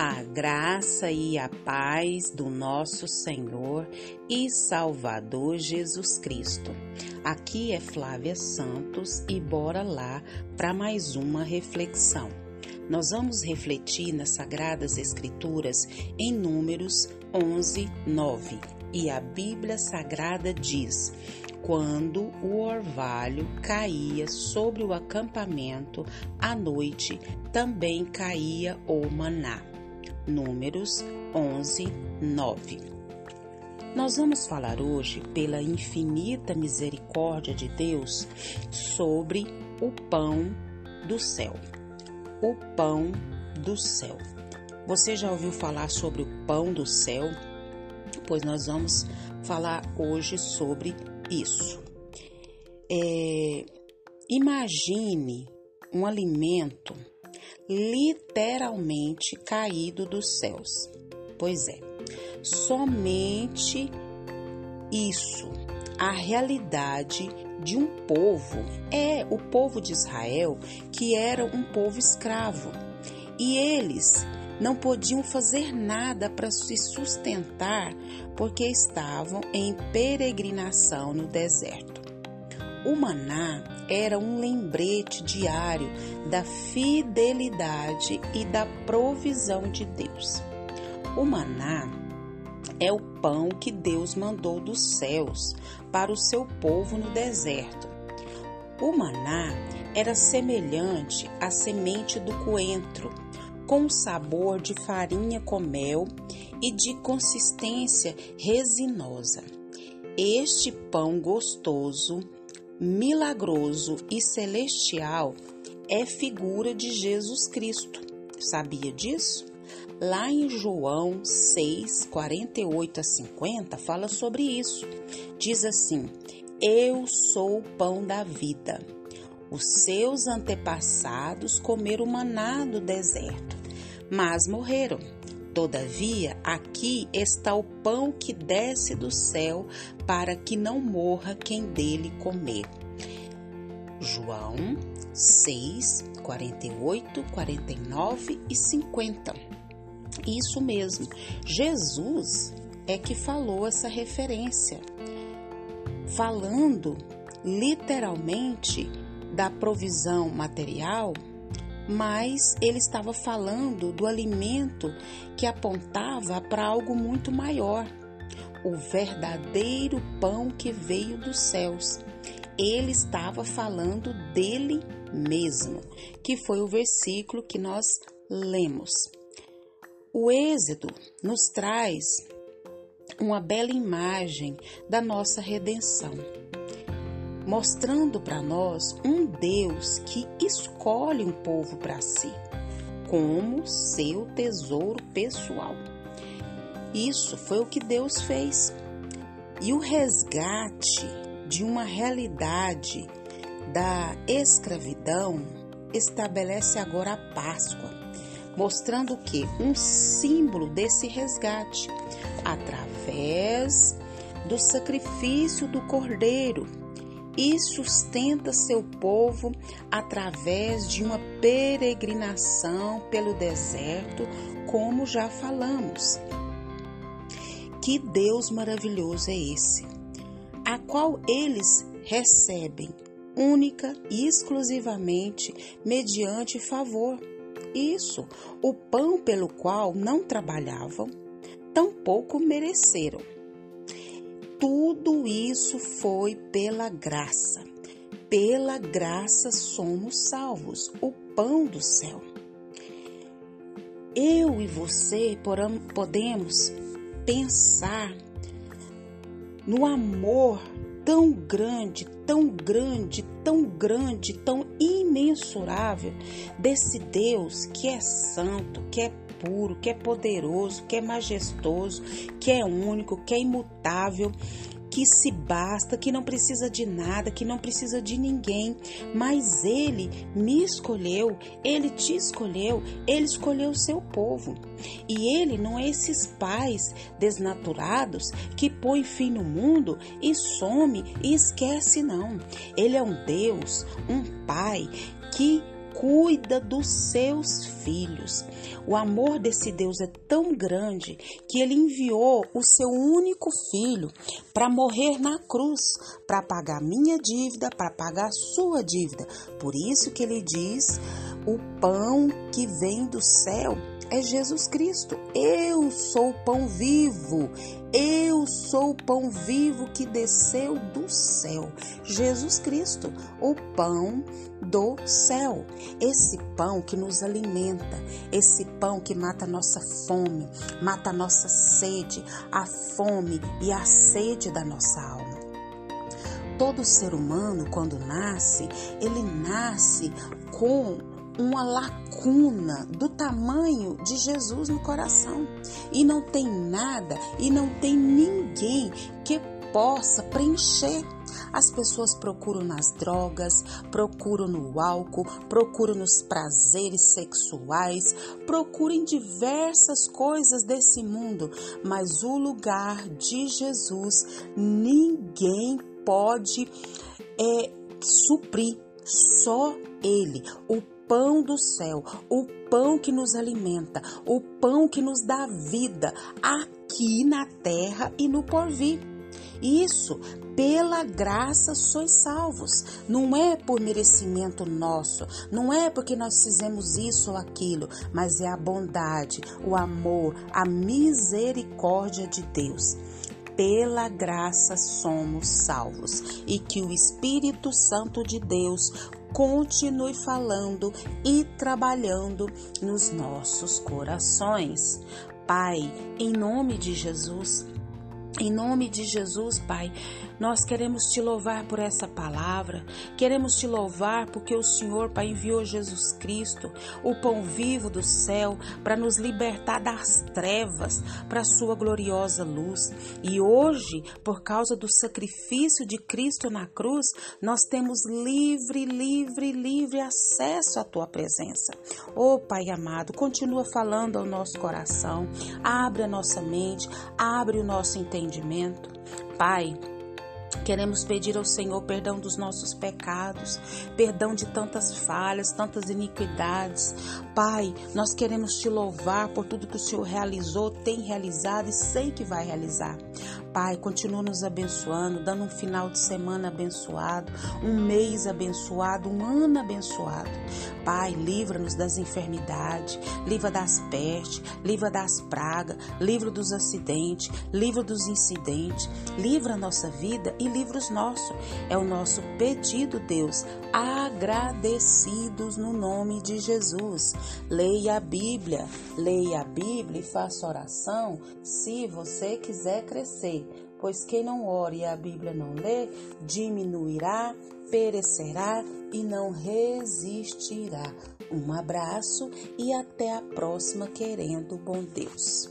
A graça e a paz do nosso Senhor e Salvador Jesus Cristo. Aqui é Flávia Santos e bora lá para mais uma reflexão. Nós vamos refletir nas Sagradas Escrituras em Números 11, 9. E a Bíblia Sagrada diz: quando o orvalho caía sobre o acampamento à noite, também caía o maná. Números 11, 9. Nós vamos falar hoje, pela infinita misericórdia de Deus, sobre o pão do céu. O pão do céu. Você já ouviu falar sobre o pão do céu? Pois nós vamos falar hoje sobre isso. É, imagine um alimento literalmente caído dos céus. Pois é, somente isso, a realidade de um povo, é o povo de Israel, que era um povo escravo. E eles não podiam fazer nada para se sustentar porque estavam em peregrinação no deserto. O maná era um lembrete diário da fidelidade e da provisão de Deus. O maná é o pão que Deus mandou dos céus para o seu povo no deserto. O maná era semelhante à semente do coentro, com sabor de farinha com mel e de consistência resinosa. Este pão gostoso milagroso e celestial é figura de Jesus Cristo. Sabia disso? Lá em João 6, 48 a 50, fala sobre isso. Diz assim: Eu sou o pão da vida. Os seus antepassados comeram maná do deserto, mas morreram. Todavia, aqui está o pão que desce do céu, para que não morra quem dele comer. João 6, 48, 49 e 50. Isso mesmo, Jesus é que falou essa referência, falando literalmente da provisão material mas ele estava falando do alimento que apontava para algo muito maior, o verdadeiro pão que veio dos céus. Ele estava falando dele mesmo, que foi o versículo que nós lemos. O Êxodo nos traz uma bela imagem da nossa redenção mostrando para nós um Deus que escolhe um povo para si como seu tesouro pessoal. Isso foi o que Deus fez. E o resgate de uma realidade da escravidão estabelece agora a Páscoa, mostrando que? Um símbolo desse resgate através do sacrifício do cordeiro e sustenta seu povo através de uma peregrinação pelo deserto, como já falamos. Que Deus maravilhoso é esse, a qual eles recebem única e exclusivamente mediante favor. Isso, o pão pelo qual não trabalhavam, tampouco mereceram tudo isso foi pela graça. Pela graça somos salvos, o pão do céu. Eu e você podemos pensar no amor tão grande, tão grande, tão grande, tão imensurável desse Deus que é santo, que é puro, que é poderoso, que é majestoso, que é único, que é imutável, que se basta, que não precisa de nada, que não precisa de ninguém, mas ele me escolheu, ele te escolheu, ele escolheu o seu povo. E ele não é esses pais desnaturados que põe fim no mundo e some e esquece não. Ele é um Deus, um pai que cuida dos seus filhos. O amor desse Deus é tão grande que ele enviou o seu único filho para morrer na cruz, para pagar minha dívida, para pagar sua dívida. Por isso que ele diz: o pão que vem do céu é Jesus Cristo. Eu sou o pão vivo. Eu sou o pão vivo que desceu do céu. Jesus Cristo, o pão do céu. Esse pão que nos alimenta, esse pão que mata a nossa fome, mata a nossa sede, a fome e a sede da nossa alma. Todo ser humano, quando nasce, ele nasce com uma lacuna do tamanho de Jesus no coração. E não tem nada e não tem ninguém que possa preencher. As pessoas procuram nas drogas, procuram no álcool, procuram nos prazeres sexuais, procuram em diversas coisas desse mundo, mas o lugar de Jesus ninguém pode é, suprir, só Ele. O pão do céu, o pão que nos alimenta, o pão que nos dá vida aqui na terra e no porvir. Isso, pela graça sois salvos. Não é por merecimento nosso, não é porque nós fizemos isso ou aquilo, mas é a bondade, o amor, a misericórdia de Deus pela graça somos salvos e que o Espírito Santo de Deus continue falando e trabalhando nos nossos corações. Pai, em nome de Jesus, em nome de Jesus, Pai, nós queremos te louvar por essa palavra, queremos te louvar porque o Senhor, Pai, enviou Jesus Cristo, o pão vivo do céu, para nos libertar das trevas, para a sua gloriosa luz. E hoje, por causa do sacrifício de Cristo na cruz, nós temos livre, livre, livre acesso à tua presença. Oh, Pai amado, continua falando ao nosso coração, abre a nossa mente, abre o nosso entendimento. Pai, Queremos pedir ao Senhor perdão dos nossos pecados, perdão de tantas falhas, tantas iniquidades. Pai, nós queremos te louvar por tudo que o Senhor realizou, tem realizado e sei que vai realizar. Pai, continua nos abençoando, dando um final de semana abençoado, um mês abençoado, um ano abençoado. Pai, livra-nos das enfermidades, livra das pestes, livra das pragas, livra dos acidentes, livra dos incidentes, livra a nossa vida e livra os nossos. É o nosso pedido, Deus, agradecidos no nome de Jesus. Leia a Bíblia, leia a Bíblia e faça oração se você quiser crescer pois quem não ore e a Bíblia não lê, diminuirá, perecerá e não resistirá. Um abraço e até a próxima, querendo bom Deus.